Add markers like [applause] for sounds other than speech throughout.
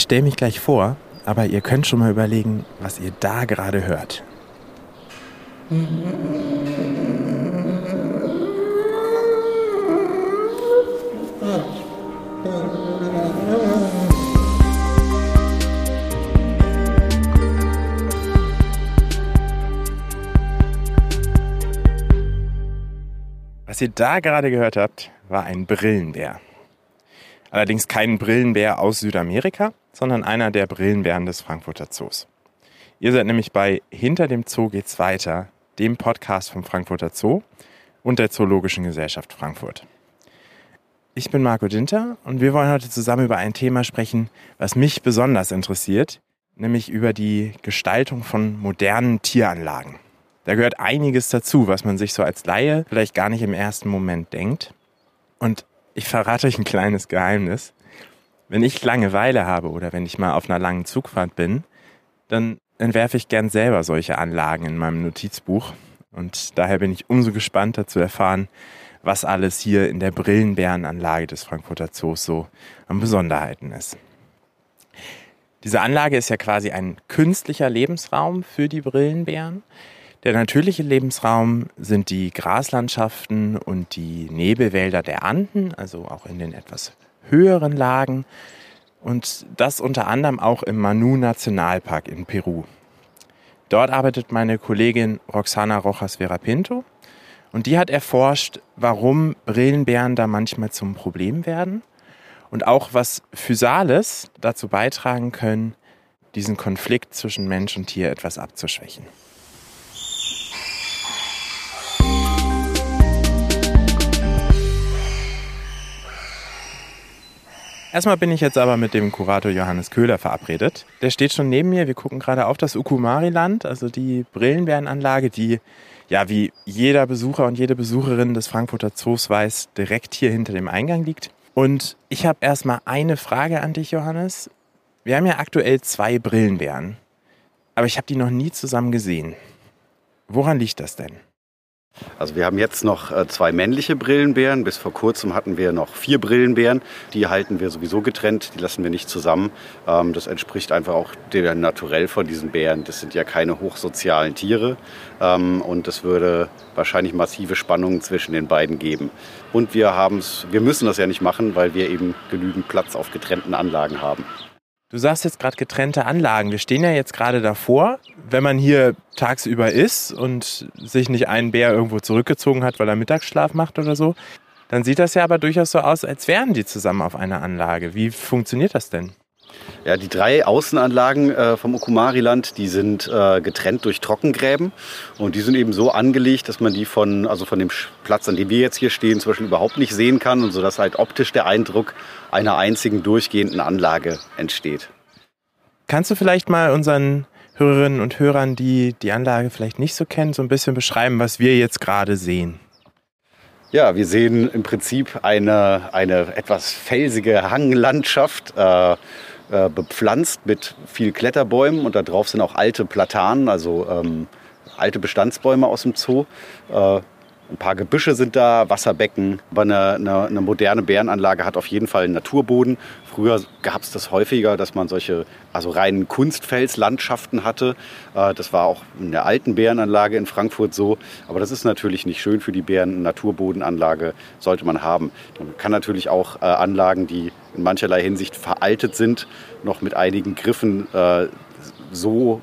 Ich stelle mich gleich vor, aber ihr könnt schon mal überlegen, was ihr da gerade hört. Was ihr da gerade gehört habt, war ein Brillenbär. Allerdings kein Brillenbär aus Südamerika, sondern einer der Brillenbären des Frankfurter Zoos. Ihr seid nämlich bei Hinter dem Zoo geht's weiter, dem Podcast vom Frankfurter Zoo und der Zoologischen Gesellschaft Frankfurt. Ich bin Marco Dinter und wir wollen heute zusammen über ein Thema sprechen, was mich besonders interessiert, nämlich über die Gestaltung von modernen Tieranlagen. Da gehört einiges dazu, was man sich so als Laie vielleicht gar nicht im ersten Moment denkt. Und ich verrate euch ein kleines Geheimnis. Wenn ich Langeweile habe oder wenn ich mal auf einer langen Zugfahrt bin, dann entwerfe ich gern selber solche Anlagen in meinem Notizbuch. Und daher bin ich umso gespannter zu erfahren, was alles hier in der Brillenbärenanlage des Frankfurter Zoos so an Besonderheiten ist. Diese Anlage ist ja quasi ein künstlicher Lebensraum für die Brillenbären. Der natürliche Lebensraum sind die Graslandschaften und die Nebelwälder der Anden, also auch in den etwas höheren Lagen. Und das unter anderem auch im Manu Nationalpark in Peru. Dort arbeitet meine Kollegin Roxana Rojas Verapinto und die hat erforscht, warum Brillenbären da manchmal zum Problem werden und auch was Physales dazu beitragen können, diesen Konflikt zwischen Mensch und Tier etwas abzuschwächen. Erstmal bin ich jetzt aber mit dem Kurator Johannes Köhler verabredet. Der steht schon neben mir. Wir gucken gerade auf das Ukumari-Land, also die Brillenbärenanlage, die, ja, wie jeder Besucher und jede Besucherin des Frankfurter Zoos weiß, direkt hier hinter dem Eingang liegt. Und ich habe erstmal eine Frage an dich, Johannes. Wir haben ja aktuell zwei Brillenbären, aber ich habe die noch nie zusammen gesehen. Woran liegt das denn? Also wir haben jetzt noch äh, zwei männliche Brillenbären. Bis vor kurzem hatten wir noch vier Brillenbären. Die halten wir sowieso getrennt, die lassen wir nicht zusammen. Ähm, das entspricht einfach auch dem Naturell von diesen Bären. Das sind ja keine hochsozialen Tiere ähm, und es würde wahrscheinlich massive Spannungen zwischen den beiden geben. Und wir, wir müssen das ja nicht machen, weil wir eben genügend Platz auf getrennten Anlagen haben. Du sagst jetzt gerade getrennte Anlagen. Wir stehen ja jetzt gerade davor. Wenn man hier tagsüber ist und sich nicht einen Bär irgendwo zurückgezogen hat, weil er Mittagsschlaf macht oder so, dann sieht das ja aber durchaus so aus, als wären die zusammen auf einer Anlage. Wie funktioniert das denn? Ja, die drei Außenanlagen äh, vom Okumari-Land, die sind äh, getrennt durch Trockengräben und die sind eben so angelegt, dass man die von, also von dem Platz, an dem wir jetzt hier stehen, zum Beispiel überhaupt nicht sehen kann und so dass halt optisch der Eindruck einer einzigen durchgehenden Anlage entsteht. Kannst du vielleicht mal unseren Hörerinnen und Hörern, die die Anlage vielleicht nicht so kennen, so ein bisschen beschreiben, was wir jetzt gerade sehen? Ja, wir sehen im Prinzip eine, eine etwas felsige Hanglandschaft. Äh, äh, bepflanzt mit viel Kletterbäumen und da drauf sind auch alte Platanen, also ähm, alte Bestandsbäume aus dem Zoo. Äh, ein paar Gebüsche sind da, Wasserbecken. Aber eine, eine, eine moderne Bärenanlage hat auf jeden Fall einen Naturboden. Früher gab es das häufiger, dass man solche also reinen Kunstfelslandschaften hatte. Äh, das war auch in der alten Bärenanlage in Frankfurt so. Aber das ist natürlich nicht schön für die Bären. Eine Naturbodenanlage sollte man haben. Man kann natürlich auch äh, Anlagen, die in mancherlei Hinsicht veraltet sind, noch mit einigen Griffen äh, so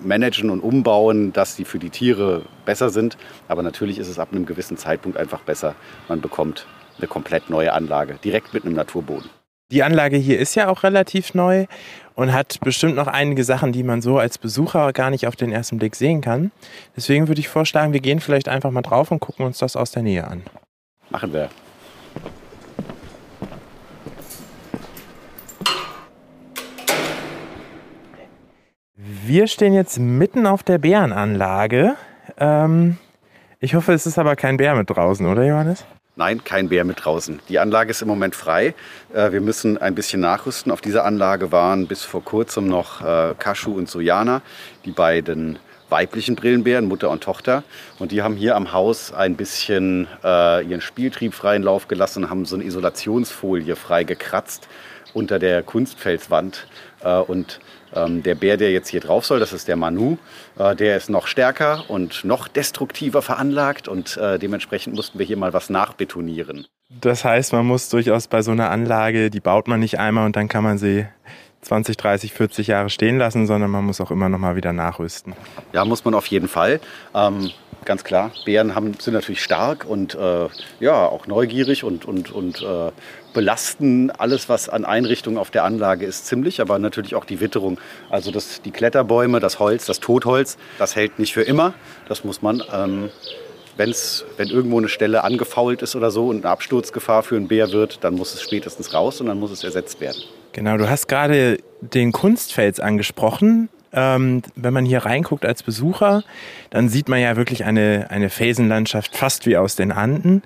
managen und umbauen, dass sie für die Tiere besser sind. Aber natürlich ist es ab einem gewissen Zeitpunkt einfach besser. Man bekommt eine komplett neue Anlage, direkt mit einem Naturboden. Die Anlage hier ist ja auch relativ neu und hat bestimmt noch einige Sachen, die man so als Besucher gar nicht auf den ersten Blick sehen kann. Deswegen würde ich vorschlagen, wir gehen vielleicht einfach mal drauf und gucken uns das aus der Nähe an. Machen wir. Wir stehen jetzt mitten auf der Bärenanlage. Ähm, ich hoffe, es ist aber kein Bär mit draußen, oder Johannes? Nein, kein Bär mit draußen. Die Anlage ist im Moment frei. Äh, wir müssen ein bisschen nachrüsten. Auf dieser Anlage waren bis vor kurzem noch äh, Kaschu und Sojana, die beiden weiblichen Brillenbären, Mutter und Tochter. Und die haben hier am Haus ein bisschen äh, ihren Spieltrieb freien Lauf gelassen, haben so eine Isolationsfolie frei gekratzt unter der Kunstfelswand. Und ähm, der Bär, der jetzt hier drauf soll, das ist der Manu, äh, der ist noch stärker und noch destruktiver veranlagt und äh, dementsprechend mussten wir hier mal was nachbetonieren. Das heißt, man muss durchaus bei so einer Anlage, die baut man nicht einmal und dann kann man sie 20, 30, 40 Jahre stehen lassen, sondern man muss auch immer noch mal wieder nachrüsten. Ja, muss man auf jeden Fall. Ähm, ganz klar, Bären haben, sind natürlich stark und äh, ja, auch neugierig und, und, und äh, belasten alles, was an Einrichtungen auf der Anlage ist, ziemlich, aber natürlich auch die Witterung. Also das, die Kletterbäume, das Holz, das Totholz, das hält nicht für immer. Das muss man ähm, wenn's, wenn irgendwo eine Stelle angefault ist oder so und eine Absturzgefahr für einen Bär wird, dann muss es spätestens raus und dann muss es ersetzt werden. Genau, du hast gerade den Kunstfels angesprochen. Ähm, wenn man hier reinguckt als Besucher, dann sieht man ja wirklich eine, eine Felsenlandschaft fast wie aus den Anden.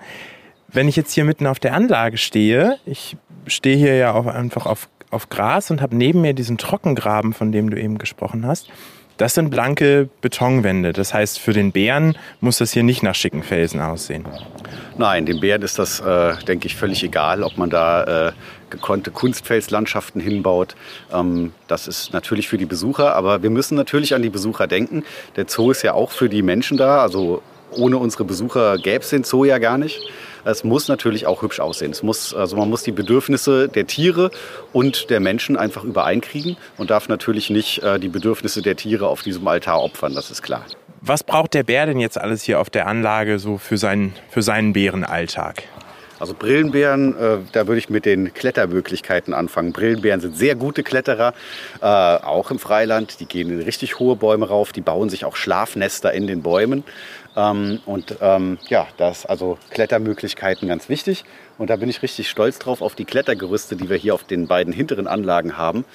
Wenn ich jetzt hier mitten auf der Anlage stehe, ich stehe hier ja auch einfach auf, auf Gras und habe neben mir diesen Trockengraben, von dem du eben gesprochen hast. Das sind blanke Betonwände. Das heißt, für den Bären muss das hier nicht nach schicken Felsen aussehen. Nein, dem Bären ist das, äh, denke ich, völlig egal, ob man da äh, gekonnte Kunstfelslandschaften hinbaut. Ähm, das ist natürlich für die Besucher, aber wir müssen natürlich an die Besucher denken. Der Zoo ist ja auch für die Menschen da. Also ohne unsere Besucher gäbe es den Zoo ja gar nicht. Es muss natürlich auch hübsch aussehen. Es muss, also man muss die Bedürfnisse der Tiere und der Menschen einfach übereinkriegen und darf natürlich nicht äh, die Bedürfnisse der Tiere auf diesem Altar opfern, das ist klar. Was braucht der Bär denn jetzt alles hier auf der Anlage so für seinen, für seinen Bärenalltag? Also Brillenbären, äh, da würde ich mit den Klettermöglichkeiten anfangen. Brillenbären sind sehr gute Kletterer, äh, auch im Freiland. Die gehen in richtig hohe Bäume rauf, die bauen sich auch Schlafnester in den Bäumen. Ähm, und ähm, ja, da ist also Klettermöglichkeiten ganz wichtig. Und da bin ich richtig stolz drauf auf die Klettergerüste, die wir hier auf den beiden hinteren Anlagen haben.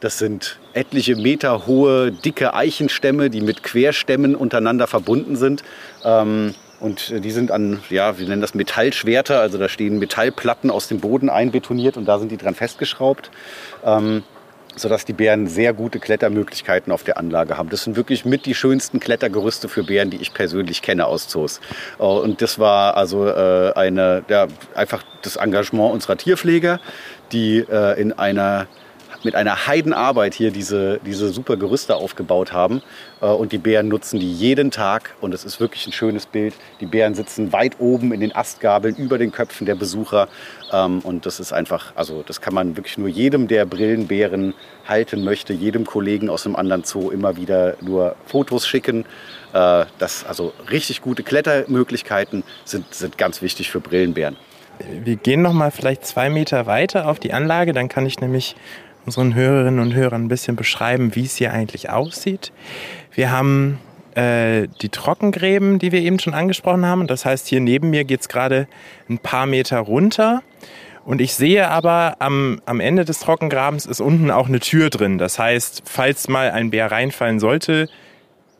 Das sind etliche Meter hohe, dicke Eichenstämme, die mit Querstämmen untereinander verbunden sind. Ähm, und die sind an, ja, wir nennen das Metallschwerter, also da stehen Metallplatten aus dem Boden einbetoniert und da sind die dran festgeschraubt. Ähm, sodass die Bären sehr gute Klettermöglichkeiten auf der Anlage haben. Das sind wirklich mit die schönsten Klettergerüste für Bären, die ich persönlich kenne aus Zoos. Äh, und das war also äh, eine, ja, einfach das Engagement unserer Tierpfleger, die äh, in einer mit einer Heidenarbeit hier diese, diese super Gerüste aufgebaut haben. Äh, und die Bären nutzen die jeden Tag. Und es ist wirklich ein schönes Bild. Die Bären sitzen weit oben in den Astgabeln über den Köpfen der Besucher. Ähm, und das ist einfach, also das kann man wirklich nur jedem, der Brillenbären halten möchte, jedem Kollegen aus einem anderen Zoo immer wieder nur Fotos schicken. Äh, das, also richtig gute Klettermöglichkeiten sind, sind ganz wichtig für Brillenbären. Wir gehen noch mal vielleicht zwei Meter weiter auf die Anlage, dann kann ich nämlich unseren Hörerinnen und Hörern ein bisschen beschreiben, wie es hier eigentlich aussieht. Wir haben äh, die Trockengräben, die wir eben schon angesprochen haben. Das heißt, hier neben mir geht es gerade ein paar Meter runter. Und ich sehe aber, am, am Ende des Trockengrabens ist unten auch eine Tür drin. Das heißt, falls mal ein Bär reinfallen sollte,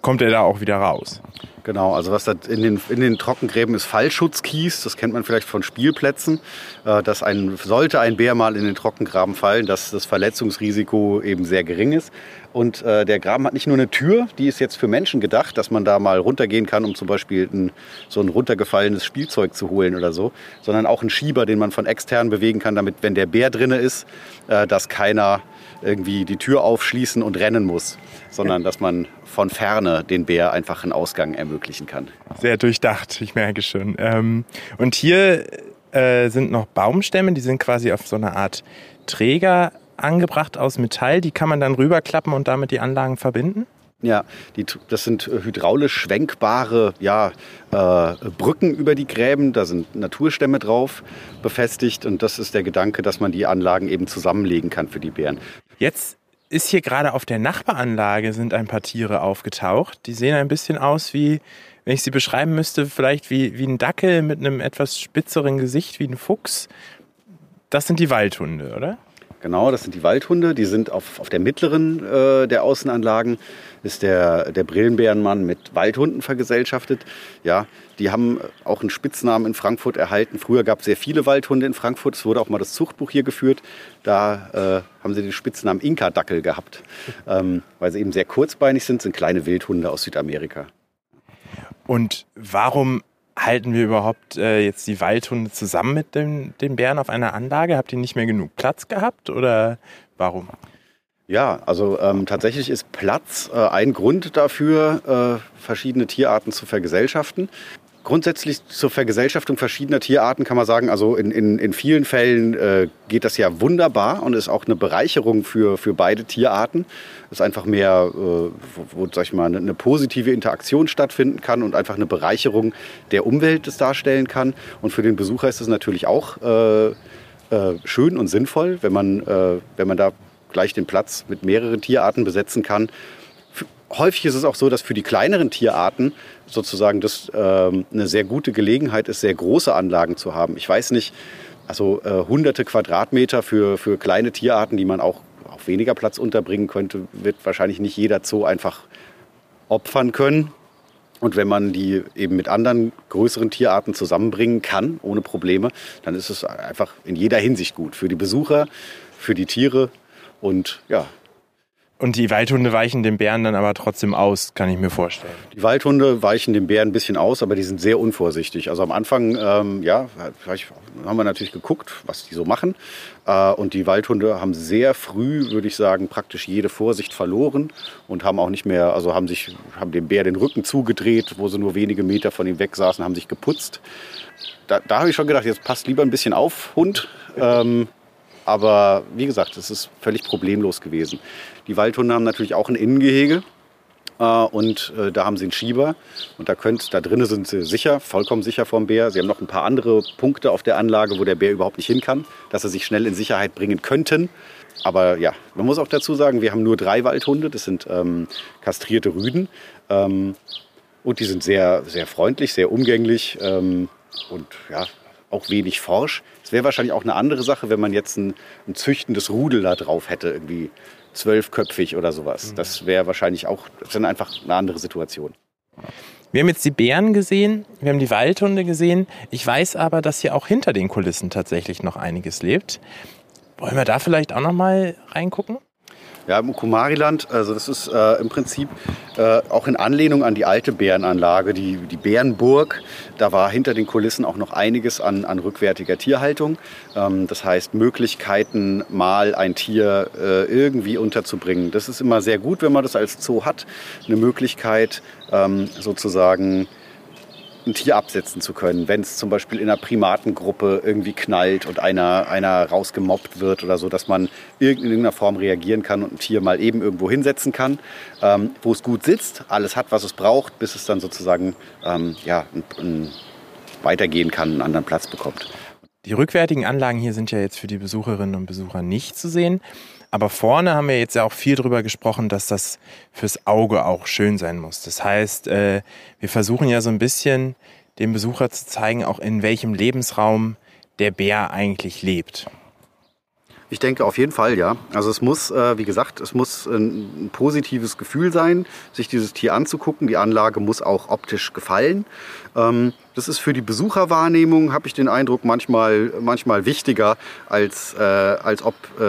kommt er da auch wieder raus. Genau, also was in den, in den Trockengräben ist Fallschutzkies, das kennt man vielleicht von Spielplätzen, äh, dass ein, sollte ein Bär mal in den Trockengraben fallen, dass das Verletzungsrisiko eben sehr gering ist. Und äh, der Graben hat nicht nur eine Tür, die ist jetzt für Menschen gedacht, dass man da mal runtergehen kann, um zum Beispiel ein, so ein runtergefallenes Spielzeug zu holen oder so, sondern auch einen Schieber, den man von extern bewegen kann, damit, wenn der Bär drinne ist, äh, dass keiner irgendwie die Tür aufschließen und rennen muss, sondern dass man von ferne den Bär einfach einen Ausgang ermöglichen kann. Sehr durchdacht, ich merke schon. Ähm, und hier äh, sind noch Baumstämme, die sind quasi auf so einer Art Träger angebracht aus Metall. Die kann man dann rüberklappen und damit die Anlagen verbinden? Ja, die, das sind hydraulisch schwenkbare ja, äh, Brücken über die Gräben. Da sind Naturstämme drauf befestigt. Und das ist der Gedanke, dass man die Anlagen eben zusammenlegen kann für die Bären. Jetzt ist hier gerade auf der Nachbaranlage sind ein paar Tiere aufgetaucht. Die sehen ein bisschen aus wie, wenn ich sie beschreiben müsste, vielleicht wie, wie ein Dackel mit einem etwas spitzeren Gesicht, wie ein Fuchs. Das sind die Waldhunde, oder? Genau, das sind die Waldhunde. Die sind auf, auf der mittleren äh, der Außenanlagen ist der, der Brillenbärenmann mit Waldhunden vergesellschaftet. Ja, die haben auch einen Spitznamen in Frankfurt erhalten. Früher gab es sehr viele Waldhunde in Frankfurt. Es wurde auch mal das Zuchtbuch hier geführt. Da äh, haben sie den Spitznamen Inka-Dackel gehabt, [laughs] ähm, weil sie eben sehr kurzbeinig sind, sind kleine Wildhunde aus Südamerika. Und warum halten wir überhaupt äh, jetzt die Waldhunde zusammen mit den, den Bären auf einer Anlage? Habt ihr nicht mehr genug Platz gehabt oder warum? Ja, also ähm, tatsächlich ist Platz äh, ein Grund dafür, äh, verschiedene Tierarten zu vergesellschaften. Grundsätzlich zur Vergesellschaftung verschiedener Tierarten kann man sagen, also in, in, in vielen Fällen äh, geht das ja wunderbar und ist auch eine Bereicherung für, für beide Tierarten. Es ist einfach mehr, äh, wo, wo sag ich mal, eine, eine, positive Interaktion stattfinden kann und einfach eine Bereicherung der Umwelt das darstellen kann. Und für den Besucher ist es natürlich auch äh, äh, schön und sinnvoll, wenn man, äh, wenn man da gleich den Platz mit mehreren Tierarten besetzen kann. Häufig ist es auch so, dass für die kleineren Tierarten sozusagen das ähm, eine sehr gute Gelegenheit ist, sehr große Anlagen zu haben. Ich weiß nicht, also äh, hunderte Quadratmeter für, für kleine Tierarten, die man auch auf weniger Platz unterbringen könnte, wird wahrscheinlich nicht jeder Zoo einfach opfern können. Und wenn man die eben mit anderen größeren Tierarten zusammenbringen kann, ohne Probleme, dann ist es einfach in jeder Hinsicht gut. Für die Besucher, für die Tiere und ja. Und die Waldhunde weichen den Bären dann aber trotzdem aus, kann ich mir vorstellen. Die Waldhunde weichen den Bären ein bisschen aus, aber die sind sehr unvorsichtig. Also am Anfang, ähm, ja, haben wir natürlich geguckt, was die so machen. Äh, und die Waldhunde haben sehr früh, würde ich sagen, praktisch jede Vorsicht verloren und haben auch nicht mehr, also haben sich, haben dem Bär den Rücken zugedreht, wo sie nur wenige Meter von ihm weg saßen, haben sich geputzt. Da, da habe ich schon gedacht, jetzt passt lieber ein bisschen auf, Hund. Ähm, aber wie gesagt, es ist völlig problemlos gewesen. Die Waldhunde haben natürlich auch ein Innengehege. Äh, und äh, da haben sie einen Schieber und da, könnt, da drinnen sind sie sicher, vollkommen sicher vom Bär. Sie haben noch ein paar andere Punkte auf der Anlage, wo der Bär überhaupt nicht hin kann, dass sie sich schnell in Sicherheit bringen könnten. Aber ja, man muss auch dazu sagen, wir haben nur drei Waldhunde. Das sind ähm, kastrierte Rüden. Ähm, und die sind sehr, sehr freundlich, sehr umgänglich ähm, und ja, auch wenig forsch. Es wäre wahrscheinlich auch eine andere Sache, wenn man jetzt ein, ein züchtendes Rudel da drauf hätte, irgendwie zwölfköpfig oder sowas. Mhm. Das wäre wahrscheinlich auch, dann einfach eine andere Situation. Wir haben jetzt die Bären gesehen, wir haben die Waldhunde gesehen. Ich weiß aber, dass hier auch hinter den Kulissen tatsächlich noch einiges lebt. Wollen wir da vielleicht auch noch mal reingucken? Ja, im Kumariland, also das ist äh, im Prinzip äh, auch in Anlehnung an die alte Bärenanlage, die, die Bärenburg. Da war hinter den Kulissen auch noch einiges an, an rückwärtiger Tierhaltung. Ähm, das heißt, Möglichkeiten, mal ein Tier äh, irgendwie unterzubringen. Das ist immer sehr gut, wenn man das als Zoo hat. Eine Möglichkeit, ähm, sozusagen ein Tier absetzen zu können, wenn es zum Beispiel in einer Primatengruppe irgendwie knallt und einer, einer rausgemobbt wird oder so, dass man in irgendeiner Form reagieren kann und ein Tier mal eben irgendwo hinsetzen kann, ähm, wo es gut sitzt, alles hat, was es braucht, bis es dann sozusagen ähm, ja, ein, ein weitergehen kann, einen anderen Platz bekommt. Die rückwärtigen Anlagen hier sind ja jetzt für die Besucherinnen und Besucher nicht zu sehen. Aber vorne haben wir jetzt ja auch viel drüber gesprochen, dass das fürs Auge auch schön sein muss. Das heißt, äh, wir versuchen ja so ein bisschen dem Besucher zu zeigen, auch in welchem Lebensraum der Bär eigentlich lebt. Ich denke auf jeden Fall, ja. Also es muss, äh, wie gesagt, es muss ein, positives Gefühl sein, sich dieses Tier anzugucken. Die Anlage muss auch optisch gefallen. Ähm, das ist für die Besucherwahrnehmung, habe ich den Eindruck, manchmal, manchmal wichtiger, als, äh, als, ob, äh,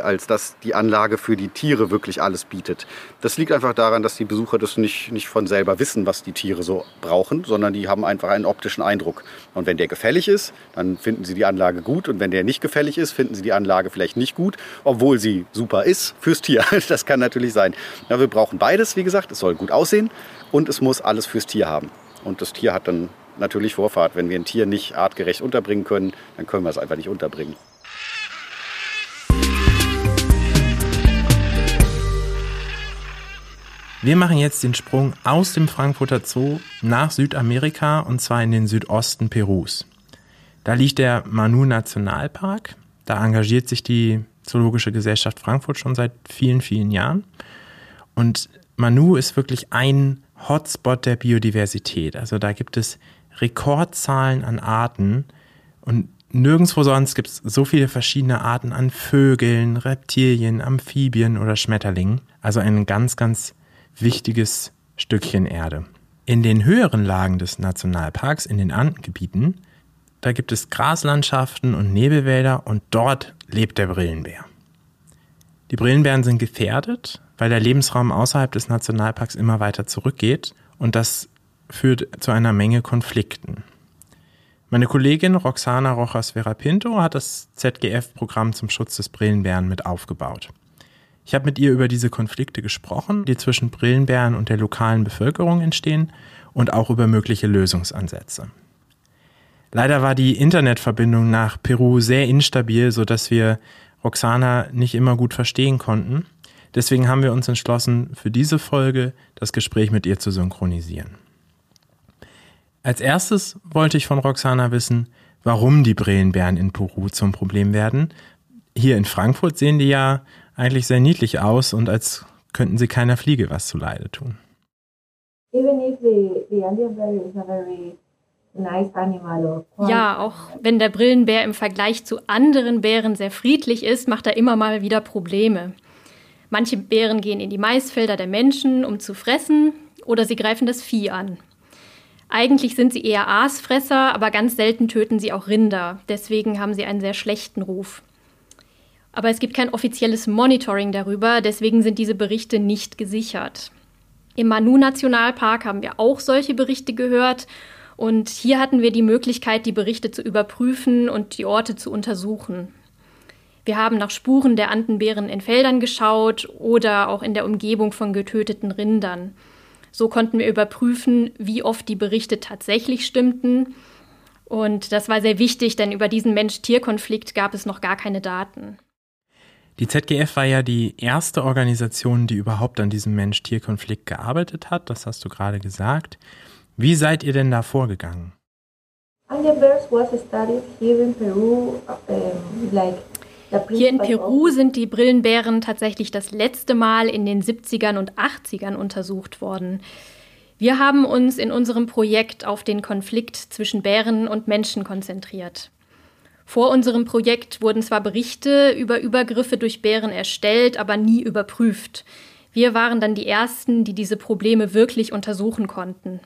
als dass die Anlage für die Tiere wirklich alles bietet. Das liegt einfach daran, dass die Besucher das nicht, nicht von selber wissen, was die Tiere so brauchen, sondern die haben einfach einen optischen Eindruck. Und wenn der gefällig ist, dann finden sie die Anlage gut. Und wenn der nicht gefällig ist, finden sie die Anlage vielleicht nicht gut, obwohl sie super ist fürs Tier. [laughs] Das kann natürlich sein. Ja, wir brauchen beides, wie gesagt. Es soll gut aussehen und es muss alles fürs Tier haben. Und das Tier hat dann natürlich Vorfahrt. Wenn wir ein Tier nicht artgerecht unterbringen können, dann können wir es einfach nicht unterbringen. Wir machen jetzt den Sprung aus dem Frankfurter Zoo nach Südamerika und zwar in den Südosten Perus. Da liegt der Manu Nationalpark. Da engagiert sich die Zoologische Gesellschaft Frankfurt schon seit vielen, vielen Jahren. Und Manu ist wirklich ein Hotspot der Biodiversität. Also da gibt es Rekordzahlen an Arten und nirgendwo sonst gibt es so viele verschiedene Arten an Vögeln, Reptilien, Amphibien oder Schmetterlingen. Also ein ganz, ganz wichtiges Stückchen Erde. In den höheren Lagen des Nationalparks, in den Andengebieten, da gibt es Graslandschaften und Nebelwälder und dort lebt der Brillenbär. Die Brillenbären sind gefährdet, weil der Lebensraum außerhalb des Nationalparks immer weiter zurückgeht und das führt zu einer Menge Konflikten. Meine Kollegin Roxana Rojas Verapinto hat das ZGF-Programm zum Schutz des Brillenbären mit aufgebaut. Ich habe mit ihr über diese Konflikte gesprochen, die zwischen Brillenbären und der lokalen Bevölkerung entstehen und auch über mögliche Lösungsansätze. Leider war die Internetverbindung nach Peru sehr instabil, sodass wir Roxana nicht immer gut verstehen konnten. Deswegen haben wir uns entschlossen, für diese Folge das Gespräch mit ihr zu synchronisieren. Als erstes wollte ich von Roxana wissen, warum die Brillenbären in Peru zum Problem werden. Hier in Frankfurt sehen die ja eigentlich sehr niedlich aus und als könnten sie keiner Fliege was zuleide tun. Ja, auch wenn der Brillenbär im Vergleich zu anderen Bären sehr friedlich ist, macht er immer mal wieder Probleme. Manche Bären gehen in die Maisfelder der Menschen, um zu fressen, oder sie greifen das Vieh an. Eigentlich sind sie eher Aasfresser, aber ganz selten töten sie auch Rinder. Deswegen haben sie einen sehr schlechten Ruf. Aber es gibt kein offizielles Monitoring darüber, deswegen sind diese Berichte nicht gesichert. Im Manu-Nationalpark haben wir auch solche Berichte gehört und hier hatten wir die Möglichkeit, die Berichte zu überprüfen und die Orte zu untersuchen. Wir haben nach Spuren der Andenbären in Feldern geschaut oder auch in der Umgebung von getöteten Rindern. So konnten wir überprüfen, wie oft die Berichte tatsächlich stimmten. Und das war sehr wichtig, denn über diesen Mensch-Tier-Konflikt gab es noch gar keine Daten. Die ZGF war ja die erste Organisation, die überhaupt an diesem Mensch-Tier-Konflikt gearbeitet hat. Das hast du gerade gesagt. Wie seid ihr denn da vorgegangen? was studied here in Peru, um, like hier in Peru sind die Brillenbären tatsächlich das letzte Mal in den 70ern und 80ern untersucht worden. Wir haben uns in unserem Projekt auf den Konflikt zwischen Bären und Menschen konzentriert. Vor unserem Projekt wurden zwar Berichte über Übergriffe durch Bären erstellt, aber nie überprüft. Wir waren dann die Ersten, die diese Probleme wirklich untersuchen konnten.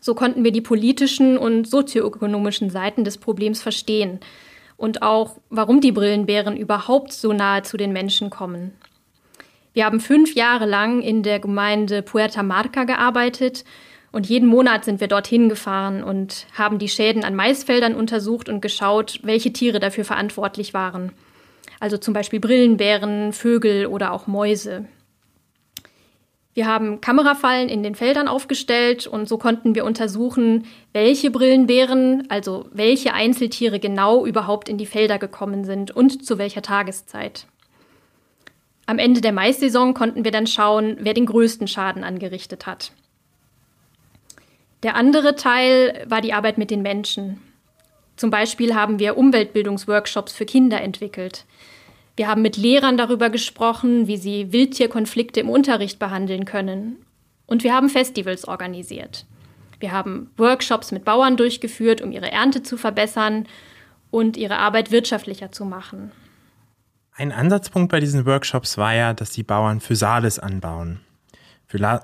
So konnten wir die politischen und sozioökonomischen Seiten des Problems verstehen und auch, warum die Brillenbären überhaupt so nahe zu den Menschen kommen. Wir haben fünf Jahre lang in der Gemeinde Puerta Marca gearbeitet und jeden Monat sind wir dorthin gefahren und haben die Schäden an Maisfeldern untersucht und geschaut, welche Tiere dafür verantwortlich waren. Also zum Beispiel Brillenbären, Vögel oder auch Mäuse. Wir haben Kamerafallen in den Feldern aufgestellt und so konnten wir untersuchen, welche Brillenbären, also welche Einzeltiere genau überhaupt in die Felder gekommen sind und zu welcher Tageszeit. Am Ende der Maissaison konnten wir dann schauen, wer den größten Schaden angerichtet hat. Der andere Teil war die Arbeit mit den Menschen. Zum Beispiel haben wir Umweltbildungsworkshops für Kinder entwickelt. Wir haben mit Lehrern darüber gesprochen, wie sie Wildtierkonflikte im Unterricht behandeln können. Und wir haben Festivals organisiert. Wir haben Workshops mit Bauern durchgeführt, um ihre Ernte zu verbessern und ihre Arbeit wirtschaftlicher zu machen. Ein Ansatzpunkt bei diesen Workshops war ja, dass die Bauern Physalis anbauen.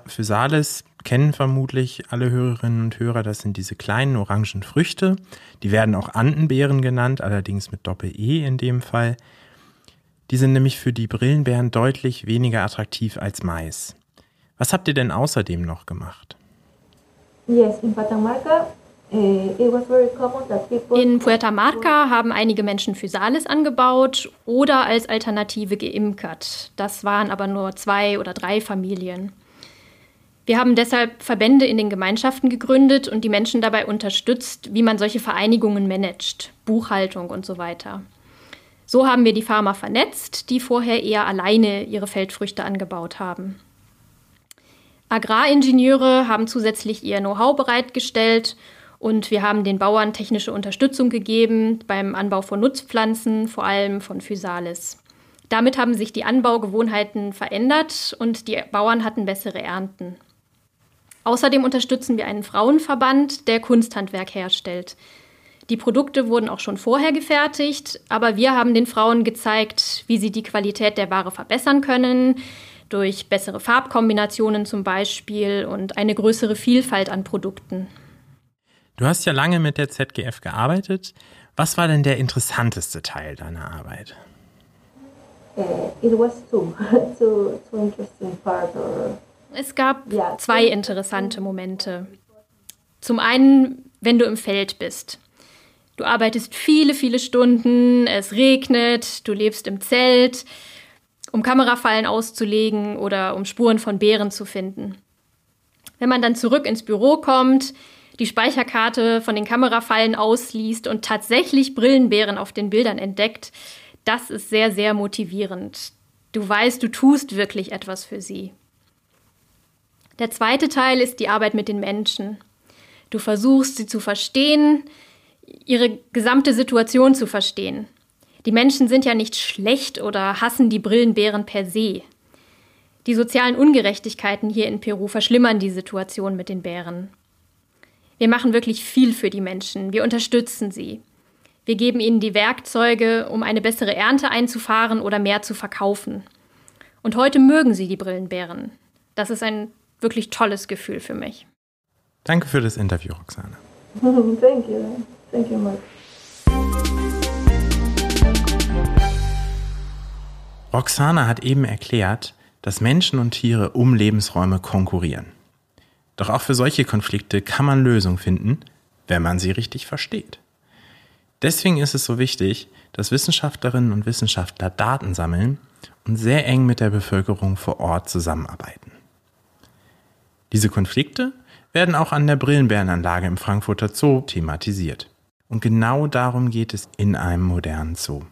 Physalis kennen vermutlich alle Hörerinnen und Hörer, das sind diese kleinen orangen Früchte. Die werden auch Andenbeeren genannt, allerdings mit Doppel-E in dem Fall. Die sind nämlich für die Brillenbären deutlich weniger attraktiv als Mais. Was habt ihr denn außerdem noch gemacht? Yes, in Patamarca eh, in Puerto Marca haben einige Menschen Physalis angebaut oder als Alternative geimkert. Das waren aber nur zwei oder drei Familien. Wir haben deshalb Verbände in den Gemeinschaften gegründet und die Menschen dabei unterstützt, wie man solche Vereinigungen managt, Buchhaltung und so weiter. So haben wir die Farmer vernetzt, die vorher eher alleine ihre Feldfrüchte angebaut haben. Agraringenieure haben zusätzlich ihr Know-how bereitgestellt und wir haben den Bauern technische Unterstützung gegeben beim Anbau von Nutzpflanzen, vor allem von Physalis. Damit haben sich die Anbaugewohnheiten verändert und die Bauern hatten bessere Ernten. Außerdem unterstützen wir einen Frauenverband, der Kunsthandwerk herstellt. Die Produkte wurden auch schon vorher gefertigt, aber wir haben den Frauen gezeigt, wie sie die Qualität der Ware verbessern können, durch bessere Farbkombinationen zum Beispiel und eine größere Vielfalt an Produkten. Du hast ja lange mit der ZGF gearbeitet. Was war denn der interessanteste Teil deiner Arbeit? [laughs] Es gab zwei interessante Momente. Zum einen, wenn du im Feld bist. Du arbeitest viele, viele Stunden, es regnet, du lebst im Zelt, um Kamerafallen auszulegen oder um Spuren von Bären zu finden. Wenn man dann zurück ins Büro kommt, die Speicherkarte von den Kamerafallen ausliest und tatsächlich Brillenbären auf den Bildern entdeckt, das ist sehr, sehr motivierend. Du weißt, du tust wirklich etwas für sie. Der zweite Teil ist die Arbeit mit den Menschen. Du versuchst, sie zu verstehen, ihre gesamte Situation zu verstehen. Die Menschen sind ja nicht schlecht oder hassen die Brillenbären per se. Die sozialen Ungerechtigkeiten hier in Peru verschlimmern die Situation mit den Bären. Wir machen wirklich viel für die Menschen. Wir unterstützen sie. Wir geben ihnen die Werkzeuge, um eine bessere Ernte einzufahren oder mehr zu verkaufen. Und heute mögen sie die Brillenbären. Das ist ein wirklich tolles Gefühl für mich. Danke für das Interview, Roxane. [laughs] Thank you. Thank you, Mark. Roxana hat eben erklärt, dass Menschen und Tiere um Lebensräume konkurrieren. Doch auch für solche Konflikte kann man Lösungen finden, wenn man sie richtig versteht. Deswegen ist es so wichtig, dass Wissenschaftlerinnen und Wissenschaftler Daten sammeln und sehr eng mit der Bevölkerung vor Ort zusammenarbeiten. Diese Konflikte werden auch an der Brillenbärenanlage im Frankfurter Zoo thematisiert. Und genau darum geht es in einem modernen Zoo.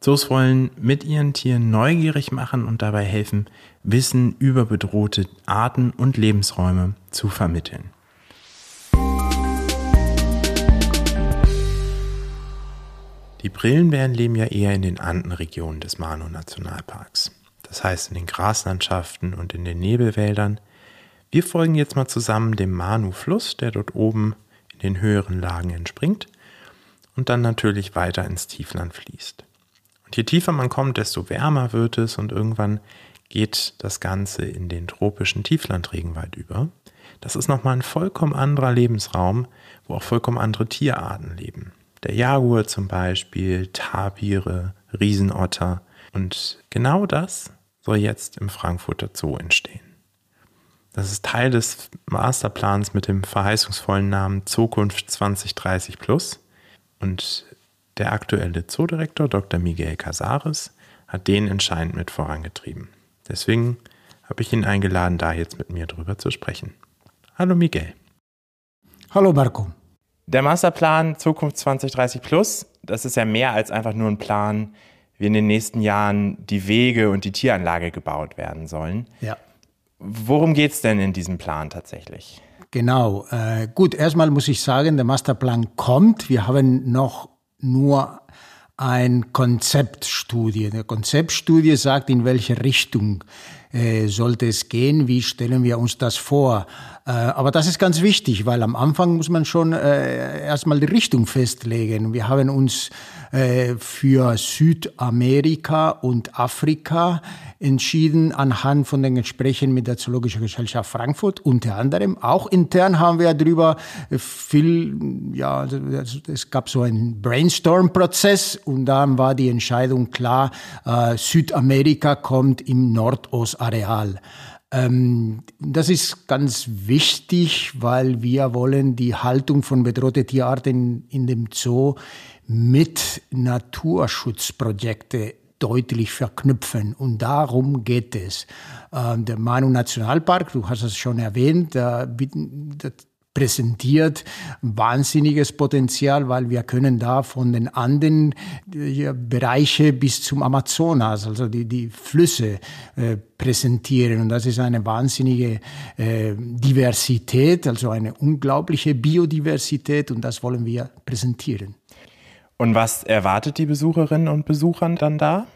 Zoos wollen mit ihren Tieren neugierig machen und dabei helfen, Wissen über bedrohte Arten und Lebensräume zu vermitteln. Die Brillenbären leben ja eher in den Andenregionen des Manu-Nationalparks. Das heißt in den Graslandschaften und in den Nebelwäldern. Wir folgen jetzt mal zusammen dem Manu-Fluss, der dort oben den höheren Lagen entspringt und dann natürlich weiter ins Tiefland fließt je tiefer man kommt, desto wärmer wird es und irgendwann geht das Ganze in den tropischen Tieflandregenwald über. Das ist nochmal ein vollkommen anderer Lebensraum, wo auch vollkommen andere Tierarten leben. Der Jaguar zum Beispiel, Tapire, Riesenotter. Und genau das soll jetzt im Frankfurter Zoo entstehen. Das ist Teil des Masterplans mit dem verheißungsvollen Namen Zukunft 2030 Plus. Und der aktuelle Zoodirektor Dr. Miguel Casares hat den entscheidend mit vorangetrieben. Deswegen habe ich ihn eingeladen, da jetzt mit mir drüber zu sprechen. Hallo Miguel. Hallo Marco. Der Masterplan Zukunft 2030 Plus, das ist ja mehr als einfach nur ein Plan, wie in den nächsten Jahren die Wege und die Tieranlage gebaut werden sollen. Ja. Worum geht es denn in diesem Plan tatsächlich? Genau. Äh, gut, erstmal muss ich sagen, der Masterplan kommt. Wir haben noch nur ein Konzeptstudie. Eine Konzeptstudie sagt, in welche Richtung äh, sollte es gehen, wie stellen wir uns das vor. Äh, aber das ist ganz wichtig, weil am Anfang muss man schon äh, erstmal die Richtung festlegen. Wir haben uns äh, für Südamerika und Afrika entschieden anhand von den Gesprächen mit der Zoologischen Gesellschaft Frankfurt unter anderem. Auch intern haben wir darüber viel, ja, also es gab so einen Brainstorm-Prozess und dann war die Entscheidung klar, Südamerika kommt im Nordostareal. Ähm, das ist ganz wichtig, weil wir wollen die Haltung von bedrohten Tierarten in dem Zoo mit Naturschutzprojekte deutlich verknüpfen. Und darum geht es. Ähm, der Manu Nationalpark, du hast es schon erwähnt, äh, präsentiert wahnsinniges Potenzial, weil wir können da von den Anden äh, Bereiche bis zum Amazonas, also die, die Flüsse äh, präsentieren. Und das ist eine wahnsinnige äh, Diversität, also eine unglaubliche Biodiversität und das wollen wir präsentieren. Und was erwartet die Besucherinnen und Besucher dann da?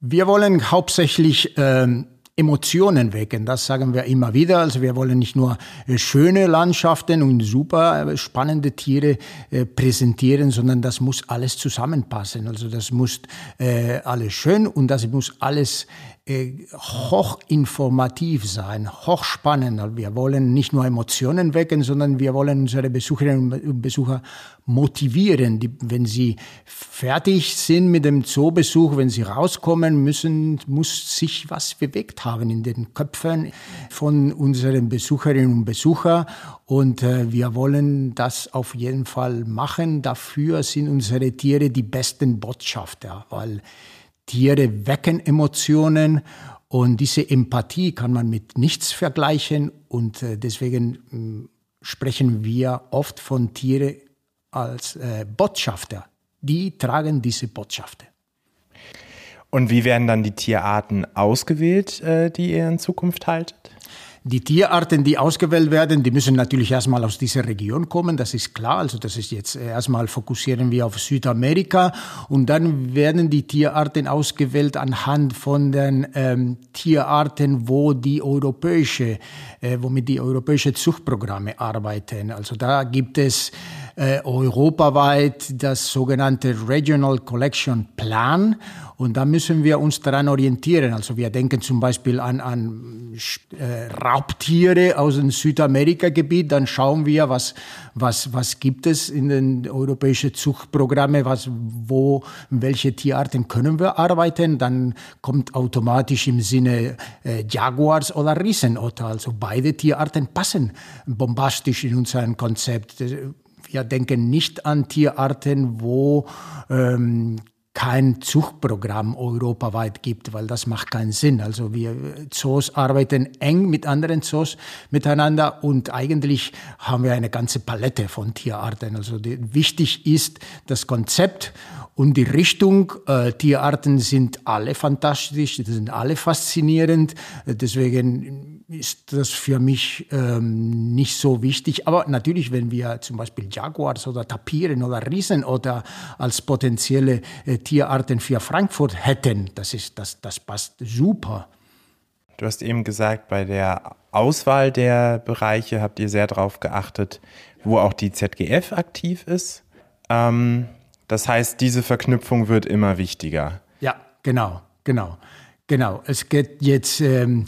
Wir wollen hauptsächlich ähm, Emotionen wecken. Das sagen wir immer wieder. Also wir wollen nicht nur äh, schöne Landschaften und super äh, spannende Tiere äh, präsentieren, sondern das muss alles zusammenpassen. Also das muss alles schön und das muss alles hochinformativ sein, hochspannend. Wir wollen nicht nur Emotionen wecken, sondern wir wollen unsere Besucherinnen und Besucher motivieren. Die, wenn sie fertig sind mit dem Zoobesuch, wenn sie rauskommen müssen, muss sich was bewegt haben in den Köpfen von unseren Besucherinnen und Besuchern. Und äh, wir wollen das auf jeden Fall machen. Dafür sind unsere Tiere die besten Botschafter, weil Tiere wecken Emotionen und diese Empathie kann man mit nichts vergleichen und äh, deswegen mm, sprechen wir oft von Tiere als äh, Botschafter. Die tragen diese Botschaften. Und wie werden dann die Tierarten ausgewählt, äh, die ihr in Zukunft haltet? Die Tierarten, die ausgewählt werden, die müssen natürlich erstmal aus dieser Region kommen, das ist klar. Also das ist jetzt erstmal fokussieren wir auf Südamerika und dann werden die Tierarten ausgewählt anhand von den ähm, Tierarten, wo die europäische, äh, womit die europäische Zuchtprogramme arbeiten. Also da gibt es äh, europaweit das sogenannte Regional Collection Plan. Und da müssen wir uns daran orientieren. Also wir denken zum Beispiel an, an äh, Raubtiere aus dem Südamerika-Gebiet. Dann schauen wir, was, was, was gibt es in den europäischen Zuchtprogrammen, was, wo, welche Tierarten können wir arbeiten. Dann kommt automatisch im Sinne äh, Jaguars oder Riesenotter. Also beide Tierarten passen bombastisch in unser Konzept wir denken nicht an Tierarten, wo ähm, kein Zuchtprogramm europaweit gibt, weil das macht keinen Sinn. Also wir Zoos arbeiten eng mit anderen Zoos miteinander und eigentlich haben wir eine ganze Palette von Tierarten. Also die, wichtig ist das Konzept und die Richtung. Äh, Tierarten sind alle fantastisch, sind alle faszinierend. Deswegen ist das für mich ähm, nicht so wichtig. Aber natürlich, wenn wir zum Beispiel Jaguars oder Tapiren oder Riesen oder als potenzielle äh, Tierarten für Frankfurt hätten, das, ist, das, das passt super. Du hast eben gesagt, bei der Auswahl der Bereiche habt ihr sehr darauf geachtet, wo auch die ZGF aktiv ist. Ähm, das heißt, diese Verknüpfung wird immer wichtiger. Ja, genau, genau, genau. Es geht jetzt ähm,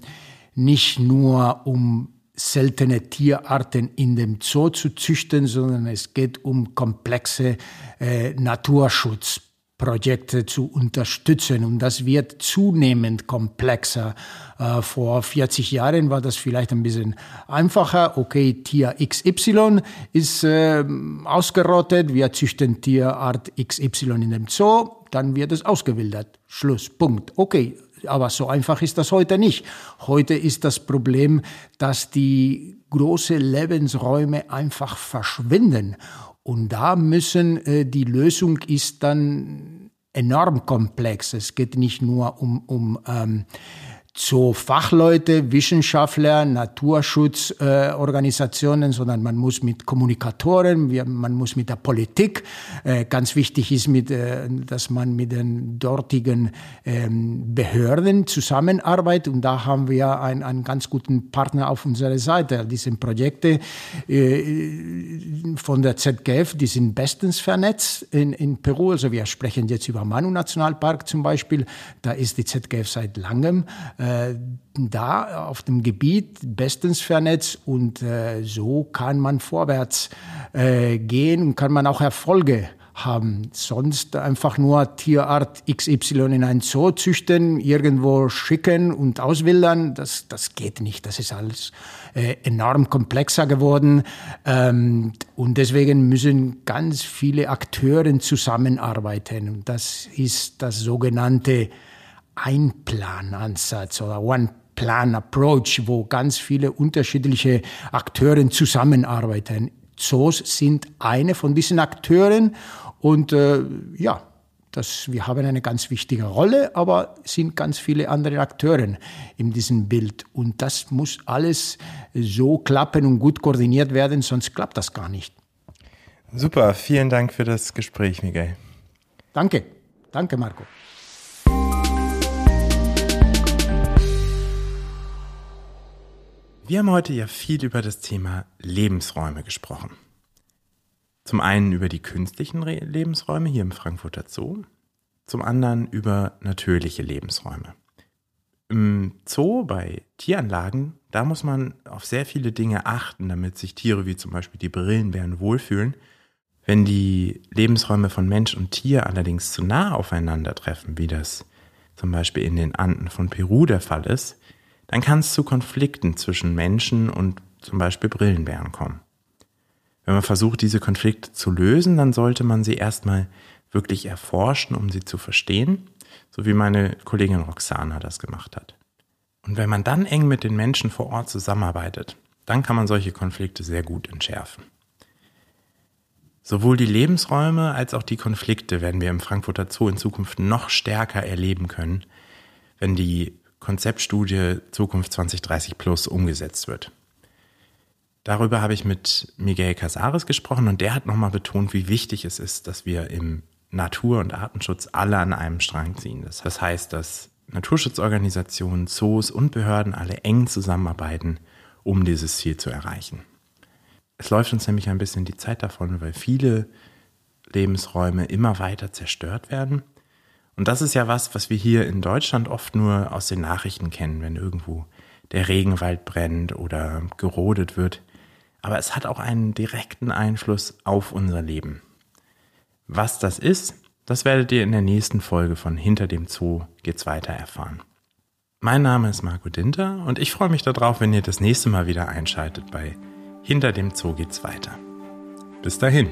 nicht nur um seltene Tierarten in dem Zoo zu züchten, sondern es geht um komplexe äh, Naturschutz. Projekte zu unterstützen. Und das wird zunehmend komplexer. Äh, vor 40 Jahren war das vielleicht ein bisschen einfacher. Okay, Tier XY ist äh, ausgerottet. Wir züchten Tierart XY in dem Zoo. Dann wird es ausgewildert. Schluss. Punkt. Okay. Aber so einfach ist das heute nicht. Heute ist das Problem, dass die große Lebensräume einfach verschwinden. Und da müssen, äh, die Lösung ist dann enorm komplex. Es geht nicht nur um, um ähm, so Fachleute, Wissenschaftler, Naturschutzorganisationen, äh, sondern man muss mit Kommunikatoren, wir, man muss mit der Politik. Äh, ganz wichtig ist, mit, äh, dass man mit den dortigen ähm, Behörden zusammenarbeitet. Und da haben wir einen, einen ganz guten Partner auf unserer Seite. Diese Projekte äh, von der ZGF, die sind bestens vernetzt in, in Peru. Also wir sprechen jetzt über Manu Nationalpark zum Beispiel. Da ist die ZGF seit langem äh, äh, da auf dem Gebiet bestens vernetzt und äh, so kann man vorwärts äh, gehen und kann man auch Erfolge haben. Sonst einfach nur Tierart XY in ein Zoo züchten, irgendwo schicken und auswildern, das, das geht nicht. Das ist alles äh, enorm komplexer geworden. Ähm, und deswegen müssen ganz viele Akteure zusammenarbeiten. Das ist das sogenannte Einplanansatz oder One-Plan-Approach, wo ganz viele unterschiedliche Akteure zusammenarbeiten. Zoos sind eine von diesen Akteuren und äh, ja, das, wir haben eine ganz wichtige Rolle, aber es sind ganz viele andere Akteure in diesem Bild. Und das muss alles so klappen und gut koordiniert werden, sonst klappt das gar nicht. Super, vielen Dank für das Gespräch, Miguel. Danke, danke, Marco. Wir haben heute ja viel über das Thema Lebensräume gesprochen. Zum einen über die künstlichen Lebensräume hier im Frankfurter Zoo, zum anderen über natürliche Lebensräume. Im Zoo bei Tieranlagen, da muss man auf sehr viele Dinge achten, damit sich Tiere wie zum Beispiel die Brillenbären wohlfühlen. Wenn die Lebensräume von Mensch und Tier allerdings zu nah aufeinandertreffen, wie das zum Beispiel in den Anden von Peru der Fall ist, dann kann es zu Konflikten zwischen Menschen und zum Beispiel Brillenbären kommen. Wenn man versucht, diese Konflikte zu lösen, dann sollte man sie erstmal wirklich erforschen, um sie zu verstehen, so wie meine Kollegin Roxana das gemacht hat. Und wenn man dann eng mit den Menschen vor Ort zusammenarbeitet, dann kann man solche Konflikte sehr gut entschärfen. Sowohl die Lebensräume als auch die Konflikte werden wir im Frankfurter Zoo in Zukunft noch stärker erleben können, wenn die Konzeptstudie Zukunft 2030 Plus umgesetzt wird. Darüber habe ich mit Miguel Casares gesprochen und der hat nochmal betont, wie wichtig es ist, dass wir im Natur- und Artenschutz alle an einem Strang ziehen. Das heißt, dass Naturschutzorganisationen, Zoos und Behörden alle eng zusammenarbeiten, um dieses Ziel zu erreichen. Es läuft uns nämlich ein bisschen die Zeit davon, weil viele Lebensräume immer weiter zerstört werden. Und das ist ja was, was wir hier in Deutschland oft nur aus den Nachrichten kennen, wenn irgendwo der Regenwald brennt oder gerodet wird. Aber es hat auch einen direkten Einfluss auf unser Leben. Was das ist, das werdet ihr in der nächsten Folge von Hinter dem Zoo geht's weiter erfahren. Mein Name ist Marco Dinter und ich freue mich darauf, wenn ihr das nächste Mal wieder einschaltet bei Hinter dem Zoo geht's weiter. Bis dahin.